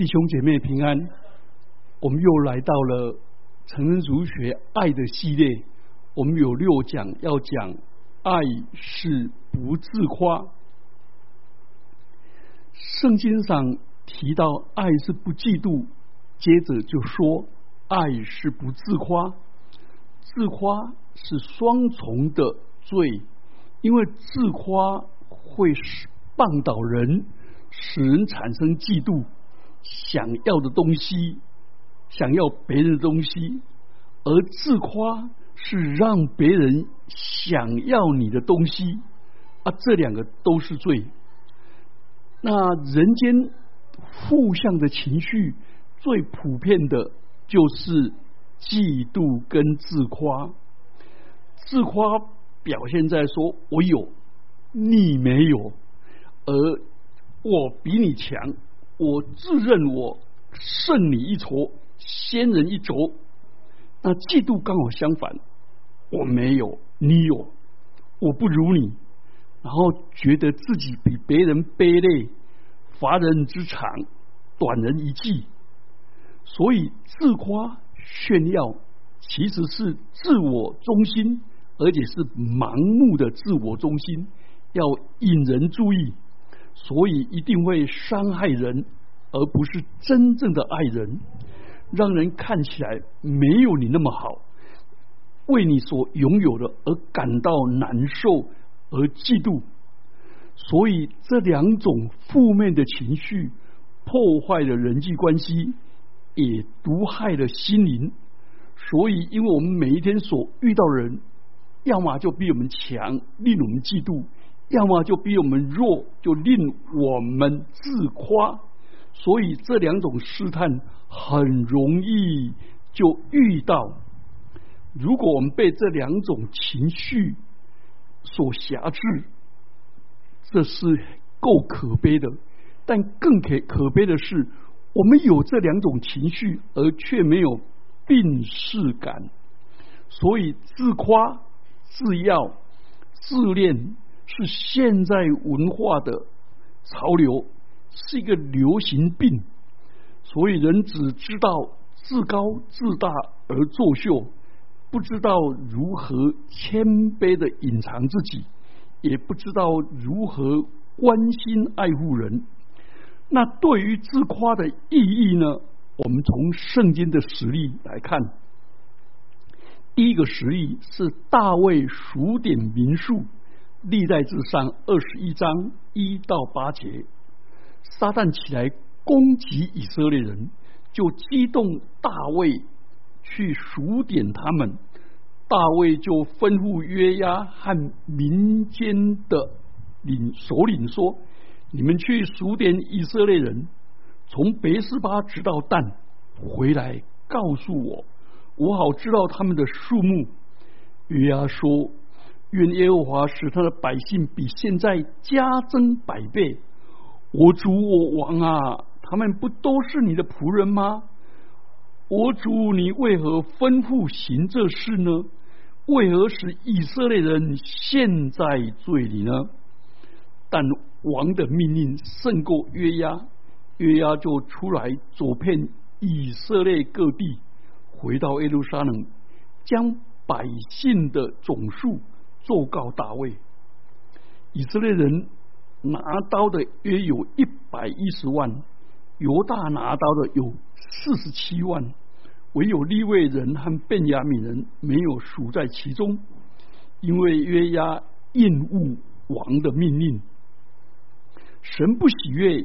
弟兄姐妹平安，我们又来到了成人儒学爱的系列。我们有六讲要讲，爱是不自夸。圣经上提到爱是不嫉妒，接着就说爱是不自夸。自夸是双重的罪，因为自夸会使绊倒人，使人产生嫉妒。想要的东西，想要别人的东西，而自夸是让别人想要你的东西啊，这两个都是罪。那人间互相的情绪最普遍的就是嫉妒跟自夸。自夸表现在说我有，你没有，而我比你强。我自认我胜你一筹，先人一筹。那嫉妒刚好相反，我没有，你有，我不如你，然后觉得自己比别人卑劣，乏人之长，短人一计。所以自夸炫耀其实是自我中心，而且是盲目的自我中心，要引人注意。所以一定会伤害人，而不是真正的爱人，让人看起来没有你那么好，为你所拥有的而感到难受而嫉妒。所以这两种负面的情绪破坏了人际关系，也毒害了心灵。所以，因为我们每一天所遇到的人，要么就比我们强，令我们嫉妒。要么就比我们弱，就令我们自夸，所以这两种试探很容易就遇到。如果我们被这两种情绪所辖制，这是够可悲的。但更可可悲的是，我们有这两种情绪，而却没有病视感。所以自夸、自耀、自恋。是现在文化的潮流，是一个流行病，所以人只知道自高自大而作秀，不知道如何谦卑的隐藏自己，也不知道如何关心爱护人。那对于自夸的意义呢？我们从圣经的实例来看，第一个实例是大卫数点民数。历代至上二十一章一到八节，撒旦起来攻击以色列人，就激动大卫去数点他们。大卫就吩咐约押和民间的领首领说：“你们去数点以色列人，从别斯巴直到但，回来告诉我，我好知道他们的数目。”约押说。愿耶和华使他的百姓比现在加增百倍。我主我王啊，他们不都是你的仆人吗？我主，你为何吩咐行这事呢？为何使以色列人陷在罪里呢？但王的命令胜过约押，约押就出来走遍以色列各地，回到耶路撒冷，将百姓的总数。奏告大卫，以色列人拿刀的约有一百一十万，犹大拿刀的有四十七万，唯有利未人和便雅悯人没有数在其中，因为约押厌恶王的命令，神不喜悦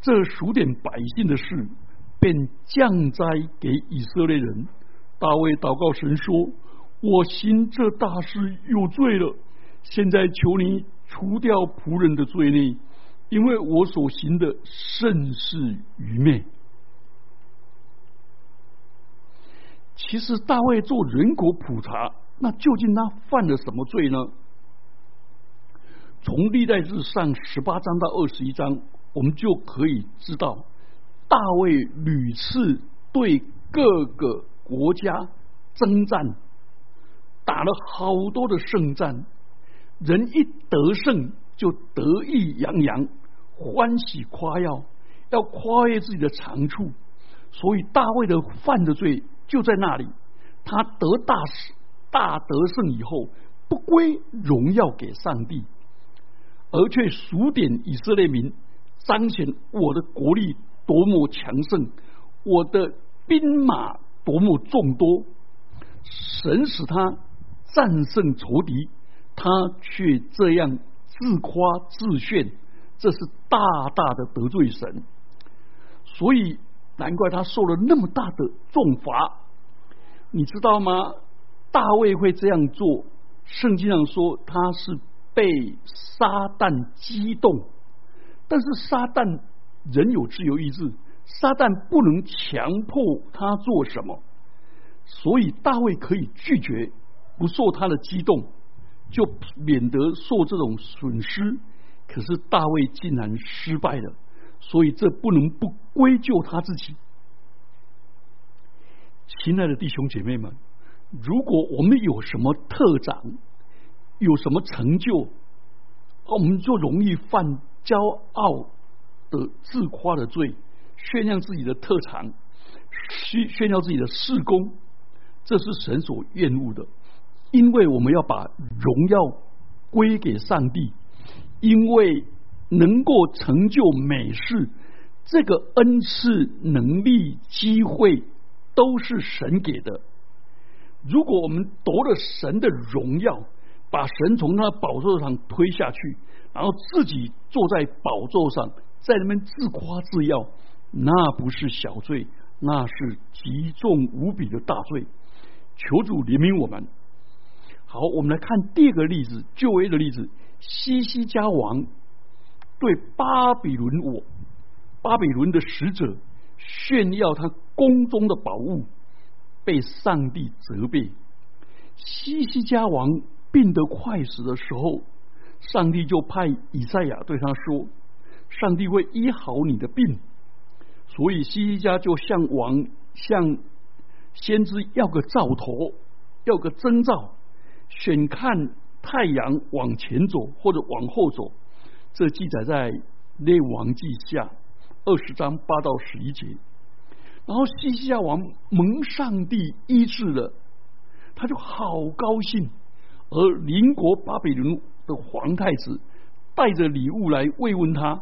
这数点百姓的事，便降灾给以色列人。大卫祷告神说。我行这大事有罪了，现在求你除掉仆人的罪孽，因为我所行的甚是愚昧。其实大卫做人国普查，那究竟他犯了什么罪呢？从历代日上十八章到二十一章，我们就可以知道，大卫屡次对各个国家征战。打了好多的胜战，人一得胜就得意洋洋、欢喜夸耀，要跨越自己的长处，所以大卫的犯的罪就在那里。他得大大得胜以后，不归荣耀给上帝，而却数点以色列民，彰显我的国力多么强盛，我的兵马多么众多。神使他战胜仇敌，他却这样自夸自炫，这是大大的得罪神。所以难怪他受了那么大的重罚。你知道吗？大卫会这样做，圣经上说他是被撒旦激动，但是撒旦人有自由意志，撒旦不能强迫他做什么，所以大卫可以拒绝，不受他的激动，就免得受这种损失。可是大卫竟然失败了，所以这不能不归咎他自己。亲爱的弟兄姐妹们，如果我们有什么特长，有什么成就，我们就容易犯骄傲的自夸的罪，炫耀自己的特长，炫炫耀自己的事功，这是神所厌恶的。因为我们要把荣耀归给上帝，因为能够成就美事，这个恩赐、能力、机会。都是神给的。如果我们夺了神的荣耀，把神从他宝座上推下去，然后自己坐在宝座上，在那边自夸自耀，那不是小罪，那是极重无比的大罪。求主怜悯我们。好，我们来看第二个例子，旧约的例子：西西家王对巴比伦我巴比伦的使者。炫耀他宫中的宝物，被上帝责备。西西家王病得快死的时候，上帝就派以赛亚对他说：“上帝会医好你的病。”所以西西家就向王、向先知要个兆头，要个征兆，选看太阳往前走或者往后走。这记载在列王记下。二十章八到十一节，然后西西亚王蒙上帝医治了，他就好高兴。而邻国巴比伦的皇太子带着礼物来慰问他，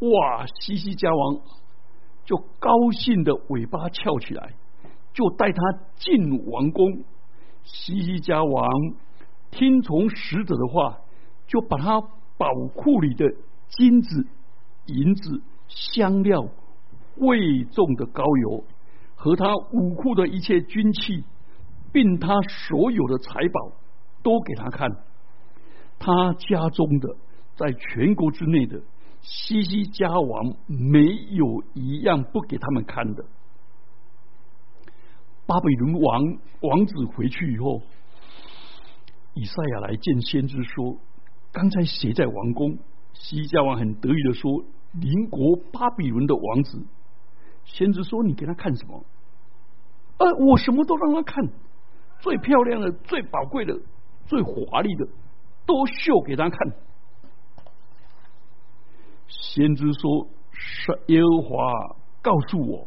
哇！西西家王就高兴的尾巴翘起来，就带他进王宫。西西家王听从使者的话，就把他宝库里的金子、银子。香料、贵重的膏油和他武库的一切军器，并他所有的财宝，都给他看。他家中的，在全国之内的西西家王，没有一样不给他们看的。巴比伦王王子回去以后，以赛亚来见先知说：“刚才谁在王宫？”西西家王很得意的说。邻国巴比伦的王子，先知说：“你给他看什么？呃，我什么都让他看，最漂亮的、最宝贵的、最华丽的，都秀给他看。”先知说：“是耶和华告诉我，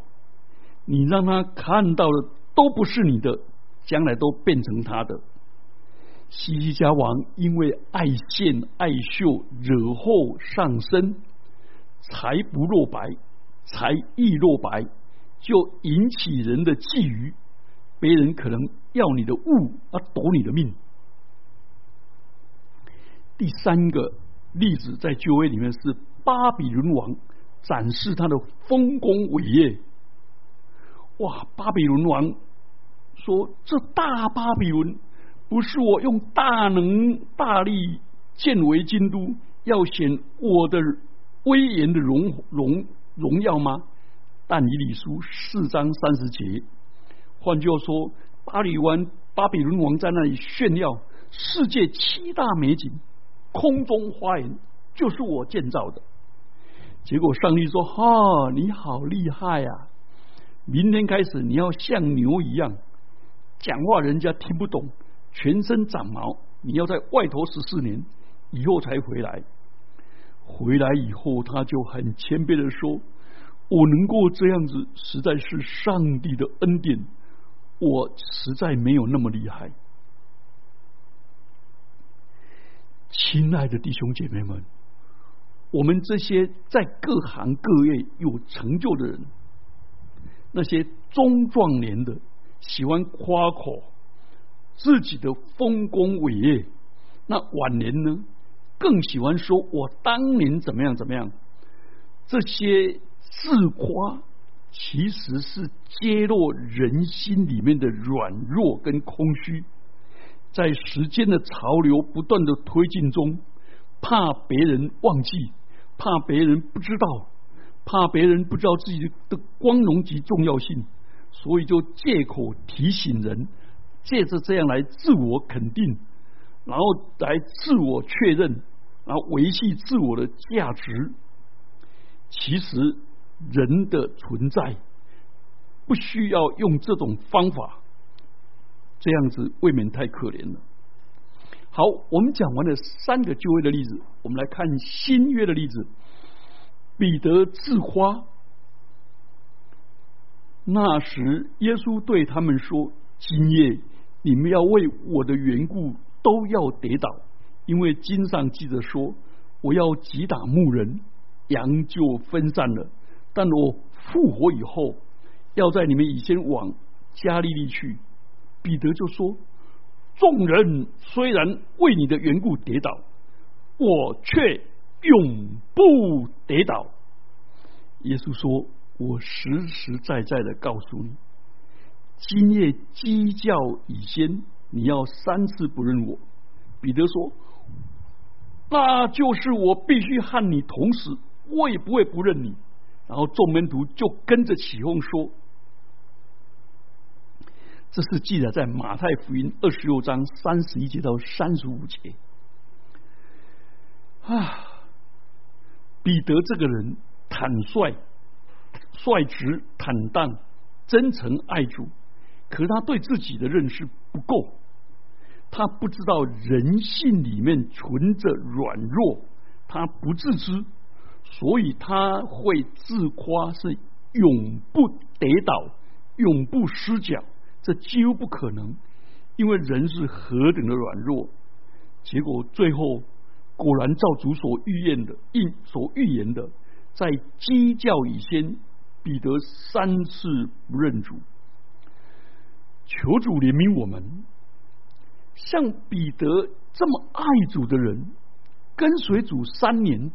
你让他看到的都不是你的，将来都变成他的。”西西家王因为爱现爱秀，惹祸上身。财不落白，财易落白，就引起人的觊觎，别人可能要你的物，而夺你的命。第三个例子在旧约里面是巴比伦王展示他的丰功伟业。哇！巴比伦王说：“这大巴比伦不是我用大能大力建为京都，要显我的。”威严的荣荣荣耀吗？但以理书四章三十节，换句话说，巴比湾巴比伦王在那里炫耀世界七大美景，空中花园就是我建造的。结果上帝说：“哈，你好厉害呀！明天开始你要像牛一样讲话，人家听不懂，全身长毛，你要在外头十四年以后才回来。”回来以后，他就很谦卑的说：“我能够这样子，实在是上帝的恩典。我实在没有那么厉害。亲爱的弟兄姐妹们，我们这些在各行各业有成就的人，那些中壮年的喜欢夸口自己的丰功伟业，那晚年呢，更喜欢说我当年怎么样怎么样。这些自夸，其实是揭露人心里面的软弱跟空虚。在时间的潮流不断的推进中，怕别人忘记，怕别人不知道，怕别人不知道自己的光荣及重要性，所以就借口提醒人，借着这样来自我肯定，然后来自我确认，然后维系自我的价值。其实人的存在不需要用这种方法。这样子未免太可怜了。好，我们讲完了三个就业的例子，我们来看新约的例子。彼得自夸，那时耶稣对他们说：“今夜你们要为我的缘故都要跌倒，因为经上记着说，我要击打牧人，羊就分散了。但我复活以后，要在你们以前往加利利去。”彼得就说：“众人虽然为你的缘故跌倒，我却永不跌倒。”耶稣说：“我实实在在的告诉你，今夜鸡叫以先，你要三次不认我。”彼得说：“那就是我必须和你同死，我也不会不认你。”然后众门徒就跟着起哄说。这是记载在马太福音二十六章三十一节到三十五节。啊，彼得这个人坦率、率直、坦荡、真诚爱主，可他对自己的认识不够，他不知道人性里面存着软弱，他不自知，所以他会自夸是永不跌倒、永不失脚。这几乎不可能，因为人是何等的软弱。结果最后果然照主所预言的、应所预言的，在鸡叫以先，彼得三次不认主。求主怜悯我们，像彼得这么爱主的人，跟随主三年，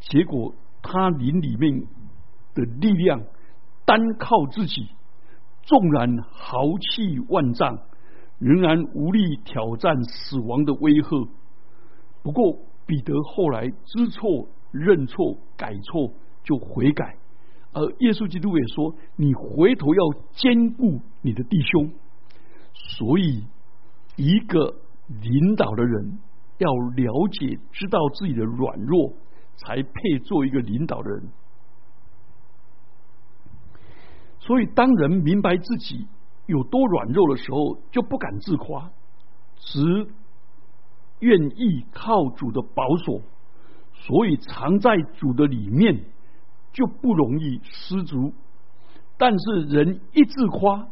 结果他灵里面的力量，单靠自己。纵然豪气万丈，仍然无力挑战死亡的威吓。不过彼得后来知错、认错、改错，就悔改。而耶稣基督也说：“你回头要兼顾你的弟兄。”所以，一个领导的人要了解、知道自己的软弱，才配做一个领导的人。所以，当人明白自己有多软弱的时候，就不敢自夸，只愿意靠主的保守。所以，藏在主的里面就不容易失足。但是，人一自夸，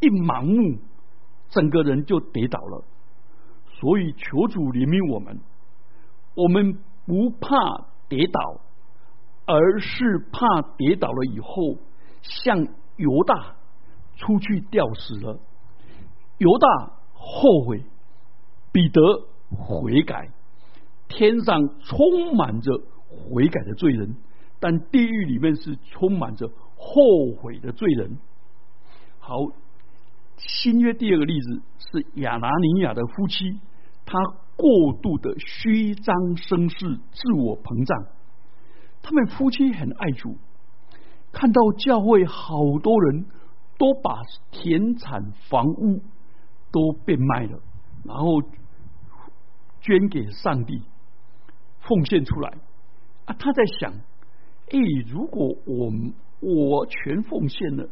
一盲目，整个人就跌倒了。所以，求主怜悯我们，我们不怕跌倒，而是怕跌倒了以后像。犹大出去吊死了，犹大后悔，彼得悔改，天上充满着悔改的罪人，但地狱里面是充满着后悔的罪人。好，新约第二个例子是亚拿尼亚的夫妻，他过度的虚张声势、自我膨胀，他们夫妻很爱主。看到教会好多人都把田产房屋都变卖了，然后捐给上帝，奉献出来啊！他在想：哎，如果我我全奉献了，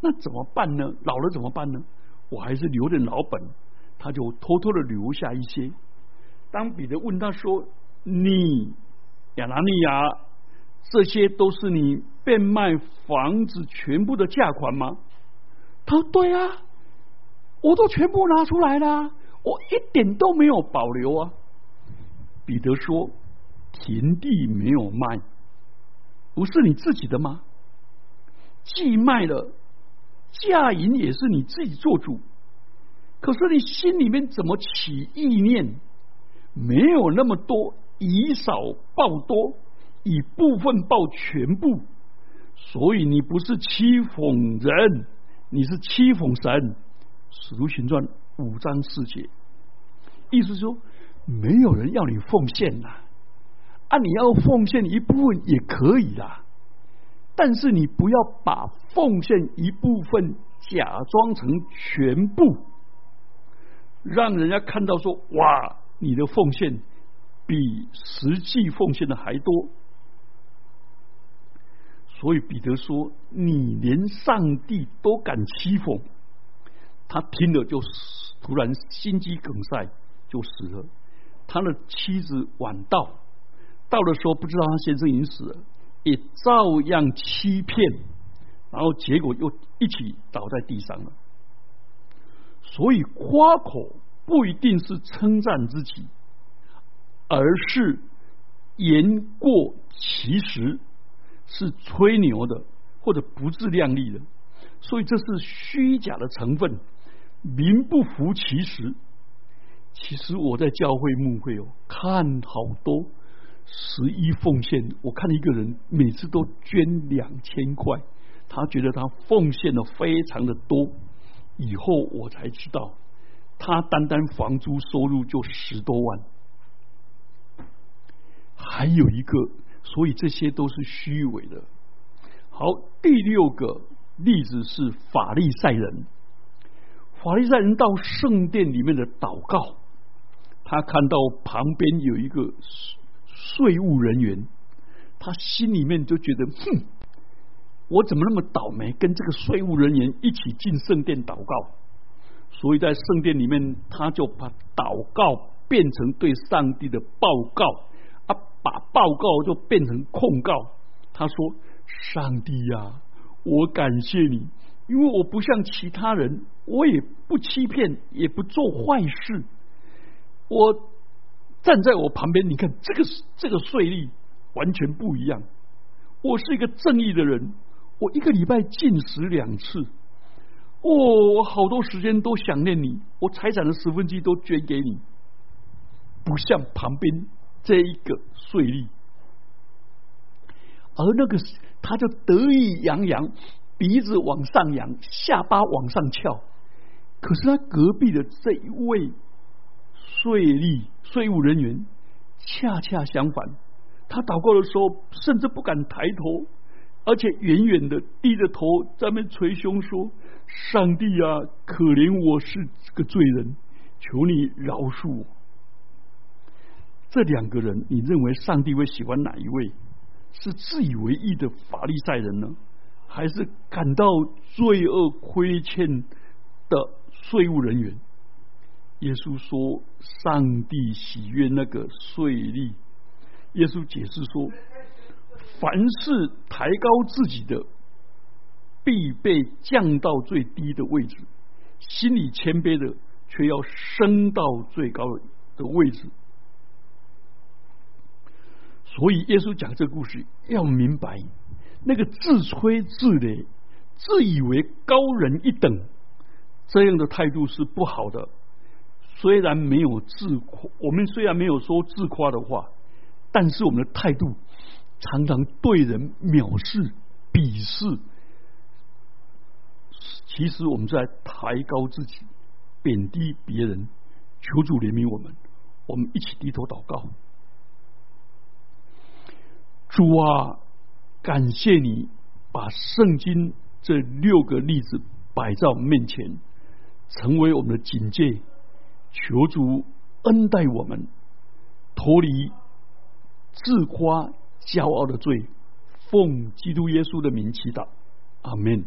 那怎么办呢？老了怎么办呢？我还是留点老本。他就偷偷的留下一些。当彼得问他说：“你亚拿尼亚？”这些都是你变卖房子全部的价款吗？他说：“对啊，我都全部拿出来了，我一点都没有保留啊。”彼得说：“田地没有卖，不是你自己的吗？既卖了，价银也是你自己做主。可是你心里面怎么起意念？没有那么多，以少报多。”以部分报全部，所以你不是欺哄人，你是欺讽神。使徒行传五章四节，意思说没有人要你奉献呐，你要奉献一部分也可以啦，但是你不要把奉献一部分假装成全部，让人家看到说哇，你的奉献比实际奉献的还多。所以彼得说：“你连上帝都敢欺讽。”他听了就突然心肌梗塞，就死了。他的妻子晚到，到的时候不知道他先生已经死了，也照样欺骗，然后结果又一起倒在地上了。所以夸口不一定是称赞自己，而是言过其实。是吹牛的，或者不自量力的，所以这是虚假的成分，名不符其实。其实我在教会牧会哦，看好多十一奉献，我看一个人每次都捐两千块，他觉得他奉献的非常的多。以后我才知道，他单单房租收入就十多万，还有一个。所以这些都是虚伪的。好，第六个例子是法利赛人。法利赛人到圣殿里面的祷告，他看到旁边有一个税务人员，他心里面就觉得，哼，我怎么那么倒霉，跟这个税务人员一起进圣殿祷告？所以在圣殿里面，他就把祷告变成对上帝的报告。啊把报告就变成控告。他说：“上帝呀，我感谢你，因为我不像其他人，我也不欺骗，也不做坏事。我站在我旁边，你看这个这个税率完全不一样。我是一个正义的人，我一个礼拜进食两次。哦，我好多时间都想念你，我财产的十分之一都捐给你，不像旁边。”这一个税率，而那个他就得意洋洋，鼻子往上扬，下巴往上翘。可是他隔壁的这一位税吏税务人员，恰恰相反，他祷告的时候甚至不敢抬头，而且远远的低着头在那捶胸说：“上帝啊，可怜我是个罪人，求你饶恕我。”这两个人，你认为上帝会喜欢哪一位？是自以为意的法利赛人呢，还是感到罪恶亏欠的税务人员？耶稣说：“上帝喜悦那个税吏。”耶稣解释说：“凡是抬高自己的，必被降到最低的位置；心里谦卑的，却要升到最高的位置。”所以耶稣讲这个故事，要明白那个自吹自擂、自以为高人一等这样的态度是不好的。虽然没有自夸，我们虽然没有说自夸的话，但是我们的态度常常对人藐视、鄙视。其实我们在抬高自己、贬低别人。求主怜悯我们，我们一起低头祷告。主啊，感谢你把圣经这六个例子摆在我们面前，成为我们的警戒。求主恩待我们，脱离自夸骄傲的罪。奉基督耶稣的名祈祷，阿门。